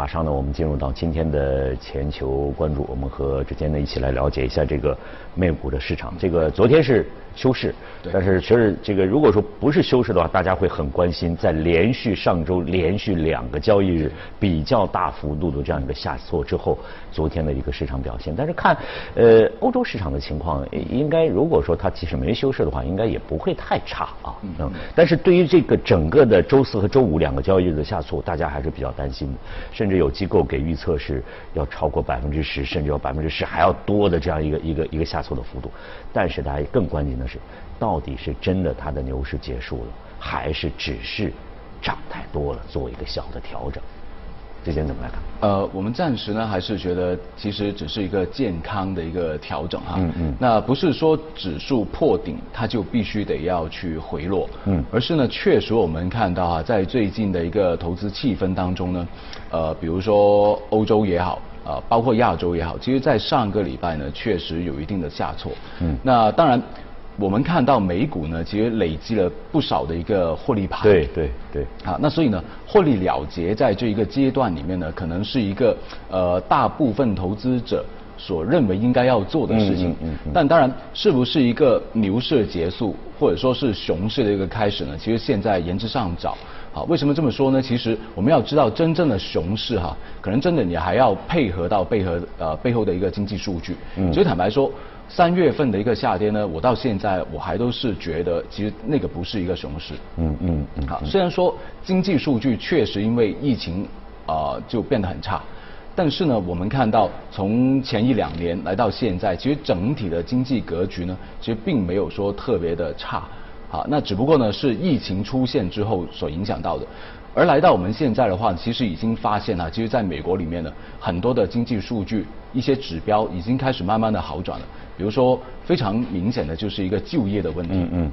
马上呢，我们进入到今天的全球关注，我们和之间呢一起来了解一下这个美股的市场。这个昨天是休市，但是其实这个如果说不是休市的话，大家会很关心，在连续上周连续两个交易日比较大幅度的这样一个下挫之后，昨天的一个市场表现。但是看呃欧洲市场的情况，应该如果说它即使没休市的话，应该也不会太差啊。嗯。但是对于这个整个的周四和周五两个交易日的下挫，大家还是比较担心的，甚至。甚至有机构给预测是要超过百分之十，甚至要百分之十还要多的这样一个一个一个下挫的幅度。但是大家更关心的是，到底是真的它的牛市结束了，还是只是涨太多了，做一个小的调整？这边怎么来看？呃，我们暂时呢还是觉得，其实只是一个健康的一个调整哈。嗯嗯。那不是说指数破顶，它就必须得要去回落。嗯。而是呢，确实我们看到啊，在最近的一个投资气氛当中呢，呃，比如说欧洲也好，啊，包括亚洲也好，其实在上个礼拜呢，确实有一定的下挫。嗯。那当然。我们看到美股呢，其实累积了不少的一个获利盘。对对对。好，那所以呢，获利了结在这一个阶段里面呢，可能是一个呃大部分投资者所认为应该要做的事情。嗯嗯。但当然，是不是一个牛市结束，或者说是熊市的一个开始呢？其实现在言之尚早。好，为什么这么说呢？其实我们要知道，真正的熊市哈，可能真的你还要配合到背后呃背后的一个经济数据。嗯。所以坦白说。三月份的一个下跌呢，我到现在我还都是觉得，其实那个不是一个熊市。嗯嗯嗯。好，虽然说经济数据确实因为疫情啊就变得很差，但是呢，我们看到从前一两年来到现在，其实整体的经济格局呢，其实并没有说特别的差。好，那只不过呢是疫情出现之后所影响到的。而来到我们现在的话，其实已经发现了，其实在美国里面呢，很多的经济数据一些指标已经开始慢慢的好转了。比如说非常明显的就是一个就业的问题。嗯嗯。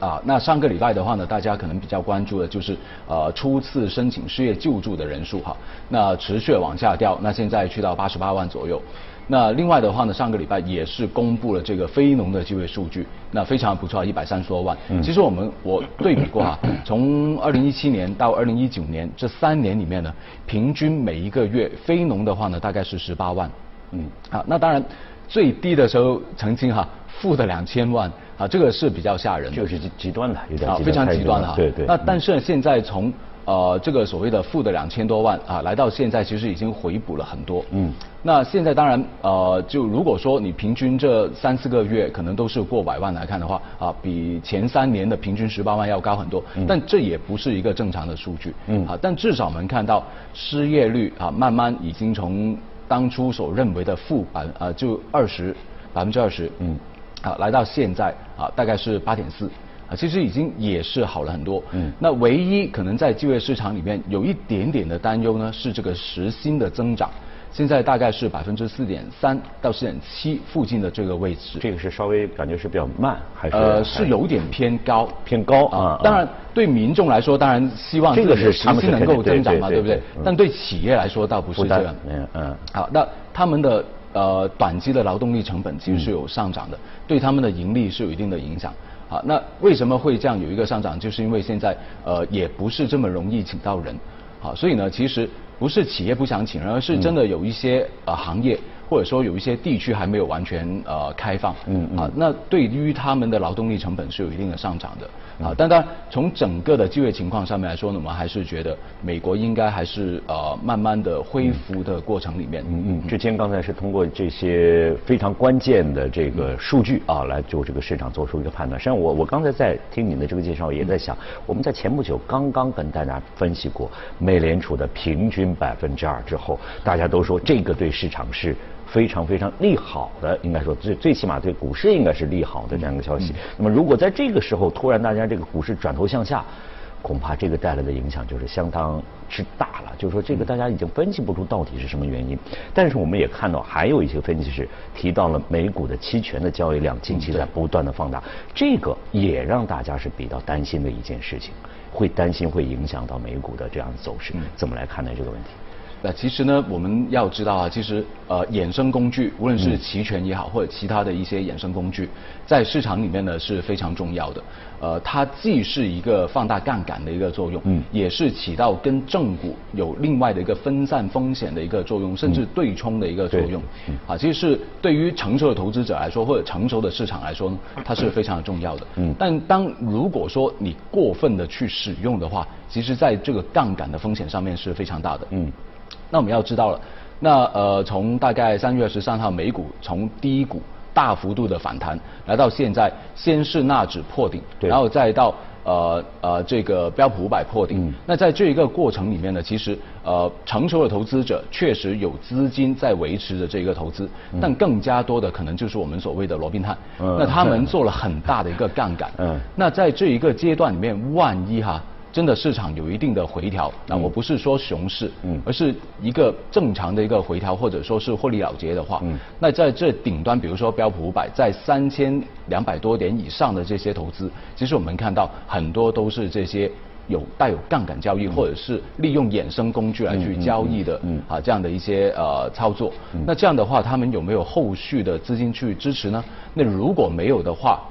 啊，那上个礼拜的话呢，大家可能比较关注的就是呃初次申请失业救助的人数哈，那持续往下掉，那现在去到八十八万左右。那另外的话呢，上个礼拜也是公布了这个非农的就业数据，那非常不错，一百三十多万。嗯。其实我们我对比过哈，从二零一七年到二零一九年这三年里面呢，平均每一个月非农的话呢，大概是十八万。嗯。好，那当然最低的时候曾经哈负的两千万啊，这个是比较吓人。就是极极端的，有点非常极端的哈。对对。那但是现在从呃，这个所谓的负的两千多万啊，来到现在其实已经回补了很多。嗯。那现在当然呃，就如果说你平均这三四个月可能都是过百万来看的话啊，比前三年的平均十八万要高很多。嗯。但这也不是一个正常的数据。嗯。啊，但至少我们看到失业率啊，慢慢已经从当初所认为的负百呃就二十百分之二十。嗯。啊，来到现在啊，大概是八点四。啊，其实已经也是好了很多。嗯，那唯一可能在就业市场里面有一点点的担忧呢，是这个时薪的增长，现在大概是百分之四点三到四点七附近的这个位置。这个是稍微感觉是比较慢，还是？呃，是有点偏高，偏高啊。当然，对民众来说，当然希望这个是时薪能够增长嘛，对不对？但对企业来说倒不是这样。嗯嗯。好，那他们的呃短期的劳动力成本其实是有上涨的，对他们的盈利是有一定的影响。好，那为什么会这样有一个上涨？就是因为现在呃也不是这么容易请到人，好，所以呢，其实不是企业不想请人，而是真的有一些呃行业或者说有一些地区还没有完全呃开放，嗯嗯，啊，那对于他们的劳动力成本是有一定的上涨的。啊，但当然，从整个的就业情况上面来说呢，我们还是觉得美国应该还是呃慢慢的恢复的过程里面。嗯嗯。之前刚才是通过这些非常关键的这个数据啊，来就这个市场做出一个判断。实际上，我我刚才在听您的这个介绍，也在想，我们在前不久刚刚跟大家分析过美联储的平均百分之二之后，大家都说这个对市场是。非常非常利好的，应该说最最起码对股市应该是利好的这样一个消息。那么如果在这个时候突然大家这个股市转头向下，恐怕这个带来的影响就是相当之大了。就是说这个大家已经分析不出到底是什么原因。但是我们也看到还有一些分析师提到了美股的期权的交易量近期在不断的放大，这个也让大家是比较担心的一件事情，会担心会影响到美股的这样的走势。怎么来看待这个问题？那其实呢，我们要知道啊，其实呃，衍生工具，无论是期权也好，或者其他的一些衍生工具，在市场里面呢是非常重要的。呃，它既是一个放大杠杆的一个作用，嗯，也是起到跟正股有另外的一个分散风险的一个作用，甚至对冲的一个作用。啊，其实是对于成熟的投资者来说，或者成熟的市场来说呢，它是非常重要的。嗯，但当如果说你过分的去使用的话，其实在这个杠杆的风险上面是非常大的。嗯。那我们要知道了，那呃，从大概三月十三号美股从低谷大幅度的反弹，来到现在，先是纳指破顶，然后再到呃呃这个标普五百破顶。那在这一个过程里面呢，其实呃成熟的投资者确实有资金在维持着这个投资，但更加多的可能就是我们所谓的罗宾汉，那他们 做了很大的一个杠杆。那在这一个阶段里面，万一哈。真的市场有一定的回调，那我不是说熊市，嗯，而是一个正常的一个回调，或者说是获利了结的话，嗯，那在这顶端，比如说标普五百在三千两百多点以上的这些投资，其实我们看到很多都是这些有带有杠杆交易，或者是利用衍生工具来去交易的，嗯，啊这样的一些呃操作，那这样的话，他们有没有后续的资金去支持呢？那如果没有的话，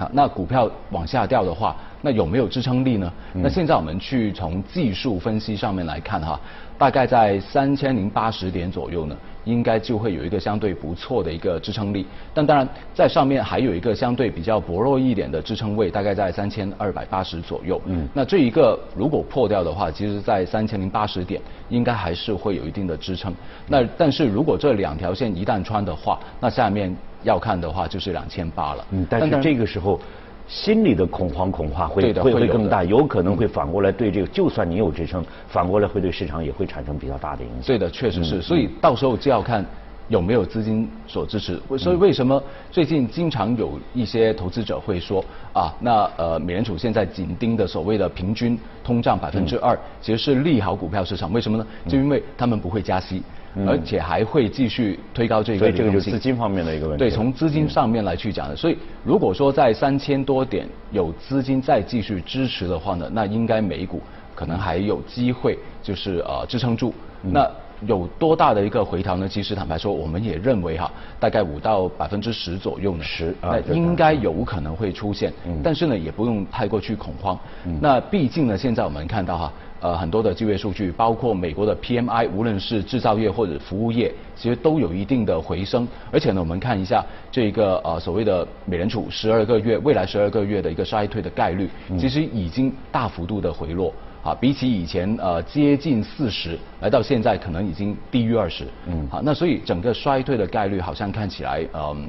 啊，那股票往下掉的话。那有没有支撑力呢？那现在我们去从技术分析上面来看哈，大概在三千零八十点左右呢，应该就会有一个相对不错的一个支撑力。但当然，在上面还有一个相对比较薄弱一点的支撑位，大概在三千二百八十左右。嗯。那这一个如果破掉的话，其实在三千零八十点应该还是会有一定的支撑。那但是如果这两条线一旦穿的话，那下面要看的话就是两千八了。嗯。但是这个时候。心里的恐慌恐怕会会会更大，有可能会反过来对这个，就算你有支撑，反过来会对市场也会产生比较大的影响。对的，确实是。所以到时候就要看有没有资金所支持。所以为什么最近经常有一些投资者会说啊，那呃美联储现在紧盯的所谓的平均通胀百分之二，其实是利好股票市场。为什么呢？就因为他们不会加息。而且还会继续推高这个，所以这个就是资金方面的一个问题。对，从资金上面来去讲的。所以如果说在三千多点有资金再继续支持的话呢，那应该美股可能还有机会，就是呃支撑住。那有多大的一个回调呢？其实坦白说，我们也认为哈，大概五到百分之十左右呢，十，那应该有可能会出现。但是呢，也不用太过去恐慌。那毕竟呢，现在我们看到哈。呃，很多的就业数据，包括美国的 PMI，无论是制造业或者服务业，其实都有一定的回升。而且呢，我们看一下这个呃所谓的美联储十二个月未来十二个月的一个衰退的概率，其实已经大幅度的回落啊，比起以前呃接近四十，来到现在可能已经低于二十。嗯，好，那所以整个衰退的概率好像看起来嗯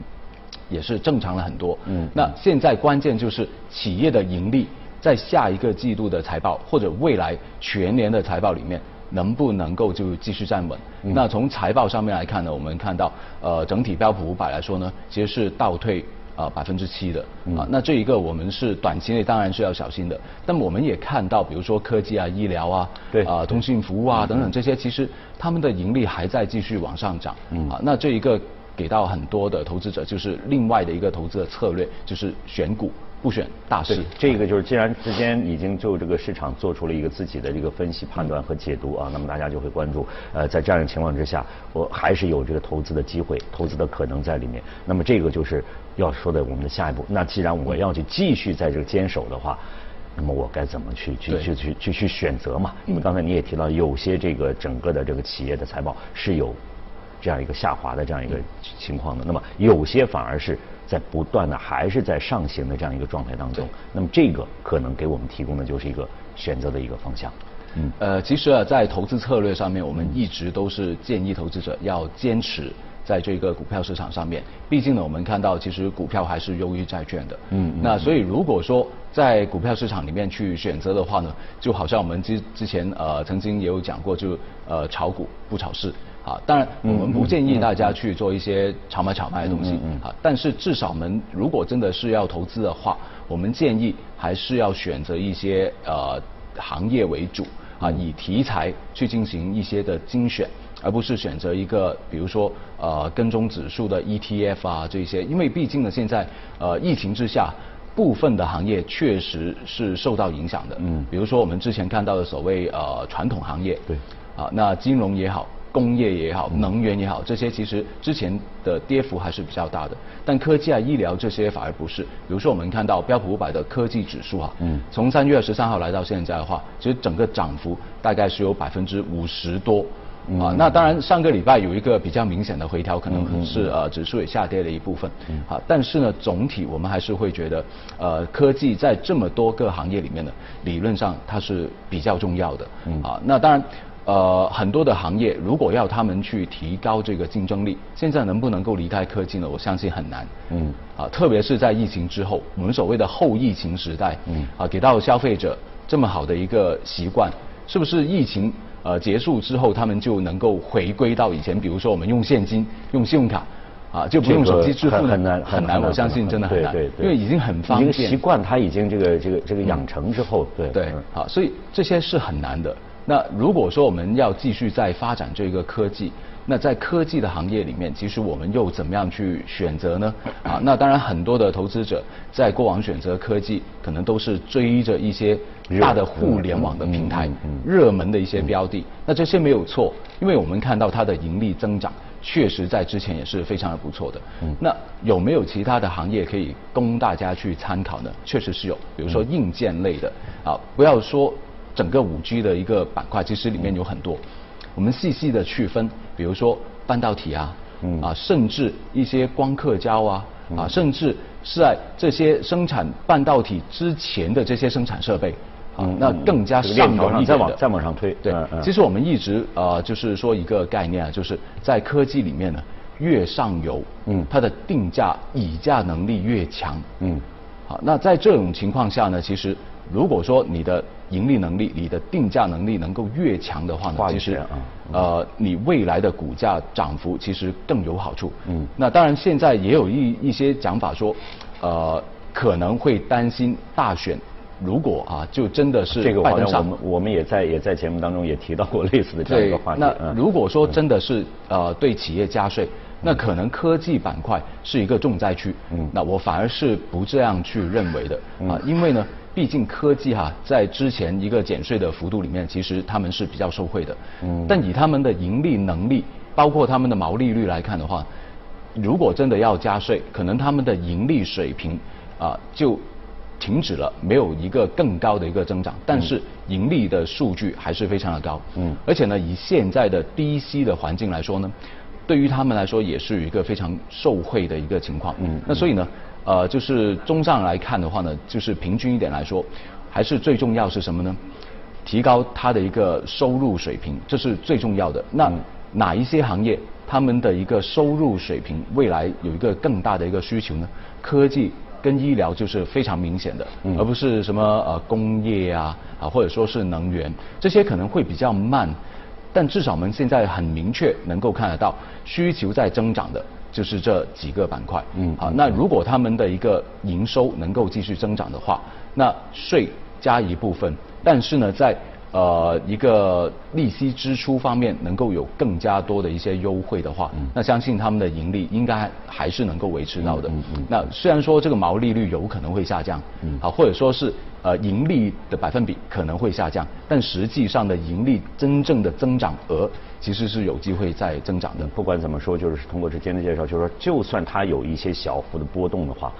也是正常了很多。嗯，那现在关键就是企业的盈利。在下一个季度的财报或者未来全年的财报里面，能不能够就继续站稳？那从财报上面来看呢，我们看到呃整体标普五百来说呢，其实是倒退啊百分之七的啊。那这一个我们是短期内当然是要小心的。但我们也看到，比如说科技啊、医疗啊、对啊通信服务啊等等这些，其实他们的盈利还在继续往上涨。啊，那这一个给到很多的投资者就是另外的一个投资的策略，就是选股。不选大势，这个就是，既然之间已经就这个市场做出了一个自己的这个分析、判断和解读啊，那么大家就会关注。呃，在这样的情况之下，我还是有这个投资的机会、投资的可能在里面。那么这个就是要说的我们的下一步。那既然我要去继续在这个坚守的话，那么我该怎么去去去去去去选择嘛？因为刚才你也提到，有些这个整个的这个企业的财报是有这样一个下滑的这样一个情况的，那么有些反而是。在不断的还是在上行的这样一个状态当中，那么这个可能给我们提供的就是一个选择的一个方向。嗯，呃，其实啊，在投资策略上面，我们一直都是建议投资者要坚持在这个股票市场上面。毕竟呢，我们看到其实股票还是优于债券的。嗯。那所以如果说在股票市场里面去选择的话呢，就好像我们之之前呃曾经也有讲过，就呃炒股不炒市。啊，当然我们不建议大家去做一些炒买炒卖的东西啊，但是至少我们如果真的是要投资的话，我们建议还是要选择一些呃行业为主啊，以题材去进行一些的精选，而不是选择一个比如说呃跟踪指数的 ETF 啊这些，因为毕竟呢现在呃疫情之下。部分的行业确实是受到影响的，嗯，比如说我们之前看到的所谓呃传统行业，对，啊，那金融也好。工业也好，能源也好，这些其实之前的跌幅还是比较大的。但科技啊、医疗这些反而不是。比如说，我们看到标普五百的科技指数啊，嗯，从三月十三号来到现在的话，其实整个涨幅大概是有百分之五十多。啊，那当然上个礼拜有一个比较明显的回调，可能是呃指数也下跌了一部分。啊，但是呢，总体我们还是会觉得，呃，科技在这么多个行业里面呢，理论上它是比较重要的。啊，那当然。呃，很多的行业如果要他们去提高这个竞争力，现在能不能够离开科技呢？我相信很难。嗯。啊，特别是在疫情之后，我们所谓的后疫情时代。嗯。啊，给到消费者这么好的一个习惯，是不是疫情呃结束之后，他们就能够回归到以前？比如说我们用现金、用信用卡，啊，就不用手机支付很难很难。我相信真的很难。对对。因为已经很方便。习惯他已经这个这个这个养成之后，对。对。好，所以这些是很难的。那如果说我们要继续在发展这个科技，那在科技的行业里面，其实我们又怎么样去选择呢？啊，那当然很多的投资者在过往选择科技，可能都是追着一些大的互联网的平台、热门的一些标的。那这些没有错，因为我们看到它的盈利增长，确实在之前也是非常的不错的。那有没有其他的行业可以供大家去参考呢？确实是有，比如说硬件类的啊，不要说。整个五 G 的一个板块，其实里面有很多，我们细细的区分，比如说半导体啊，啊，甚至一些光刻胶啊，啊，甚至是在这些生产半导体之前的这些生产设备，啊，那更加上游一再往再往上推。对，其实我们一直呃，就是说一个概念啊，就是在科技里面呢，越上游，嗯，它的定价议价能力越强，嗯，好，那在这种情况下呢，其实如果说你的盈利能力，你的定价能力能够越强的话呢，其实呃，你未来的股价涨幅其实更有好处。嗯，那当然现在也有一一些讲法说，呃，可能会担心大选，如果啊，就真的是这个好像我们我们也在也在节目当中也提到过类似的这样一个话题。那如果说真的是呃对企业加税，那可能科技板块是一个重灾区。嗯，那我反而是不这样去认为的啊，因为呢。毕竟科技哈，在之前一个减税的幅度里面，其实他们是比较受惠的。嗯。但以他们的盈利能力，包括他们的毛利率来看的话，如果真的要加税，可能他们的盈利水平啊就停止了，没有一个更高的一个增长。但是盈利的数据还是非常的高。嗯。而且呢，以现在的低息的环境来说呢，对于他们来说也是一个非常受惠的一个情况。嗯。那所以呢？呃，就是综上来看的话呢，就是平均一点来说，还是最重要是什么呢？提高它的一个收入水平，这是最重要的。那哪一些行业他们的一个收入水平未来有一个更大的一个需求呢？科技跟医疗就是非常明显的，而不是什么呃工业啊啊或者说是能源这些可能会比较慢，但至少我们现在很明确能够看得到需求在增长的。就是这几个板块，嗯，好，那如果他们的一个营收能够继续增长的话，那税加一部分，但是呢，在呃一个利息支出方面能够有更加多的一些优惠的话，那相信他们的盈利应该还是能够维持到的。嗯嗯那虽然说这个毛利率有可能会下降，啊，或者说是呃盈利的百分比可能会下降，但实际上的盈利真正的增长额。其实是有机会在增长的。不管怎么说，就是通过之前的介绍，就是说，就算它有一些小幅的波动的话，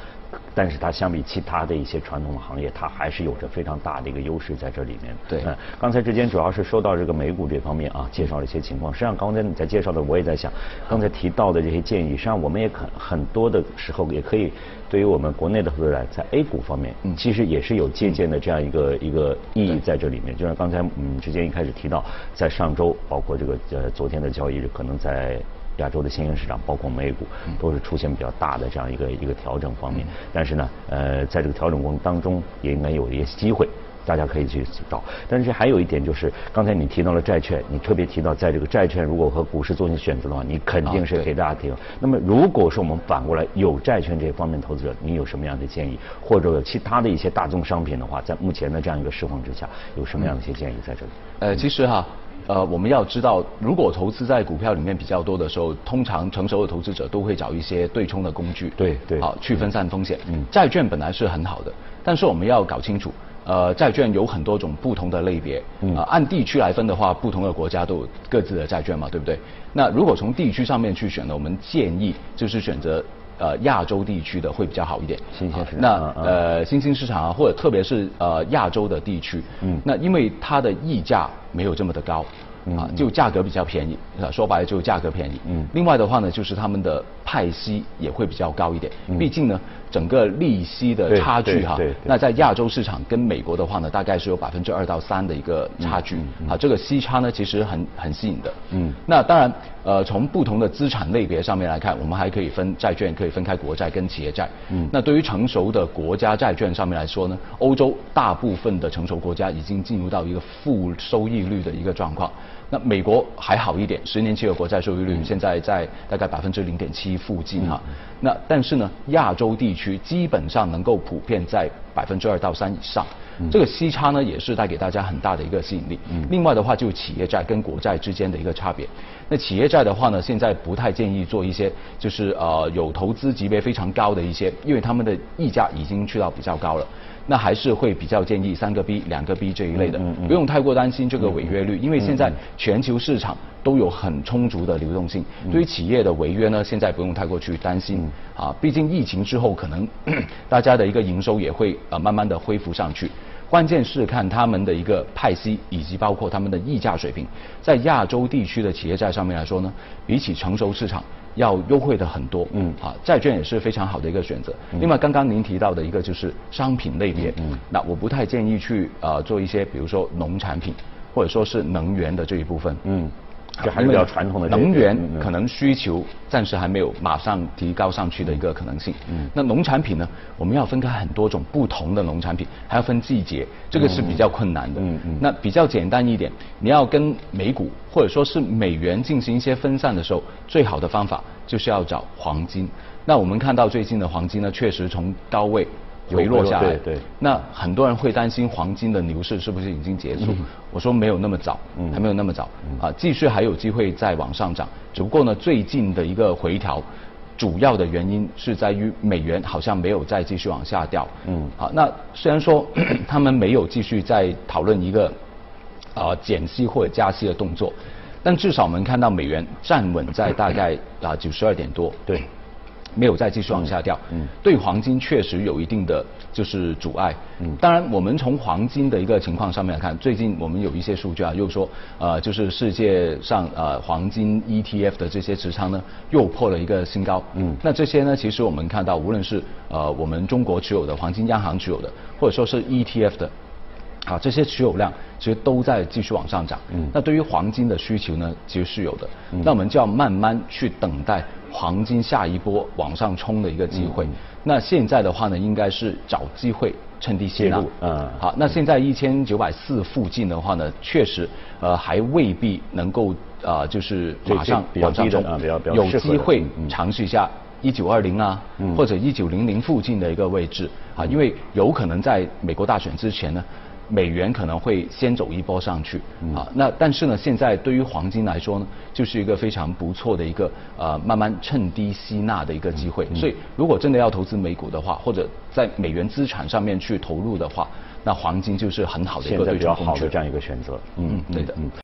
但是它相比其他的一些传统的行业，它还是有着非常大的一个优势在这里面。对。嗯，刚才之间主要是说到这个美股这方面啊，介绍了一些情况。实际上，刚才你在介绍的，我也在想，刚才提到的这些建议，实际上我们也很很多的时候也可以。对于我们国内的投资者，在 A 股方面，嗯，其实也是有借鉴的这样一个一个意义在这里面。就像刚才嗯，之间一开始提到，在上周，包括这个呃昨天的交易日，可能在亚洲的新兴市场，包括美股，都是出现比较大的这样一个一个调整方面。但是呢，呃，在这个调整过程当中，也应该有一些机会。大家可以去找，但是还有一点就是，刚才你提到了债券，你特别提到，在这个债券如果和股市做些选择的话，你肯定是给大家提。那么，如果说我们反过来有债券这方面投资者，你有什么样的建议？或者有其他的一些大宗商品的话，在目前的这样一个市况之下，有什么样的一些建议在这里？呃，其实哈，呃，我们要知道，如果投资在股票里面比较多的时候，通常成熟的投资者都会找一些对冲的工具，对对，好去分散风险。嗯，债券本来是很好的，但是我们要搞清楚。呃，债券有很多种不同的类别，啊，按地区来分的话，不同的国家都有各自的债券嘛，对不对？那如果从地区上面去选呢，我们建议就是选择呃亚洲地区的会比较好一点。新兴市场。那呃新兴市场啊，或者特别是呃亚洲的地区，嗯，那因为它的溢价没有这么的高。啊，就价格比较便宜，啊说白了就价格便宜。嗯。另外的话呢，就是他们的派息也会比较高一点。嗯。毕竟呢，整个利息的差距哈，那在亚洲市场跟美国的话呢，大概是有百分之二到三的一个差距。嗯。啊，这个息差呢，其实很很吸引的。嗯。那当然，呃，从不同的资产类别上面来看，我们还可以分债券，可以分开国债跟企业债。嗯。那对于成熟的国家债券上面来说呢，欧洲大部分的成熟国家已经进入到一个负收益率的一个状况。那美国还好一点，十年期的国债收益率现在在大概百分之零点七附近哈。那但是呢，亚洲地区基本上能够普遍在百分之二到三以上，这个息差呢也是带给大家很大的一个吸引力。另外的话，就企业债跟国债之间的一个差别。那企业债的话呢，现在不太建议做一些就是呃有投资级别非常高的一些，因为他们的溢价已经去到比较高了。那还是会比较建议三个 B、两个 B 这一类的，不用太过担心这个违约率，因为现在全球市场都有很充足的流动性。对于企业的违约呢，现在不用太过去担心啊，毕竟疫情之后可能 大家的一个营收也会呃慢慢的恢复上去。关键是看他们的一个派息，以及包括他们的溢价水平，在亚洲地区的企业债上面来说呢，比起成熟市场要优惠的很多。嗯，啊，债券也是非常好的一个选择。另外，刚刚您提到的一个就是商品类别，嗯，那我不太建议去呃做一些，比如说农产品，或者说是能源的这一部分。嗯。就还是比较传统的能源，可能需求暂时还没有马上提高上去的一个可能性。嗯，那农产品呢？我们要分开很多种不同的农产品，还要分季节，这个是比较困难的。嗯嗯。那比较简单一点，你要跟美股或者说是美元进行一些分散的时候，最好的方法就是要找黄金。那我们看到最近的黄金呢，确实从高位。回落下来，对，那很多人会担心黄金的牛市是不是已经结束？我说没有那么早，还没有那么早，啊，继续还有机会再往上涨。只不过呢，最近的一个回调，主要的原因是在于美元好像没有再继续往下掉。嗯，好，那虽然说 他们没有继续在讨论一个啊减息或者加息的动作，但至少我们看到美元站稳在大概啊九十二点多。对。没有再继续往下掉，嗯，对黄金确实有一定的就是阻碍，嗯，当然我们从黄金的一个情况上面来看，最近我们有一些数据啊，又说呃就是世界上呃黄金 ETF 的这些持仓呢又破了一个新高，嗯，那这些呢其实我们看到无论是呃我们中国持有的黄金央行持有的，或者说是 ETF 的。好，这些持有量其实都在继续往上涨。嗯，那对于黄金的需求呢，其实是有的。嗯，那我们就要慢慢去等待黄金下一波往上冲的一个机会。那现在的话呢，应该是找机会趁低吸纳。嗯，好，那现在一千九百四附近的话呢，确实呃还未必能够啊就是马上往上冲，有机会尝试一下一九二零啊，或者一九零零附近的一个位置啊，因为有可能在美国大选之前呢。美元可能会先走一波上去啊，那但是呢，现在对于黄金来说呢，就是一个非常不错的一个呃慢慢趁低吸纳的一个机会。所以，如果真的要投资美股的话，或者在美元资产上面去投入的话，那黄金就是很好的一个对冲工具。这样一个选择。嗯，对的。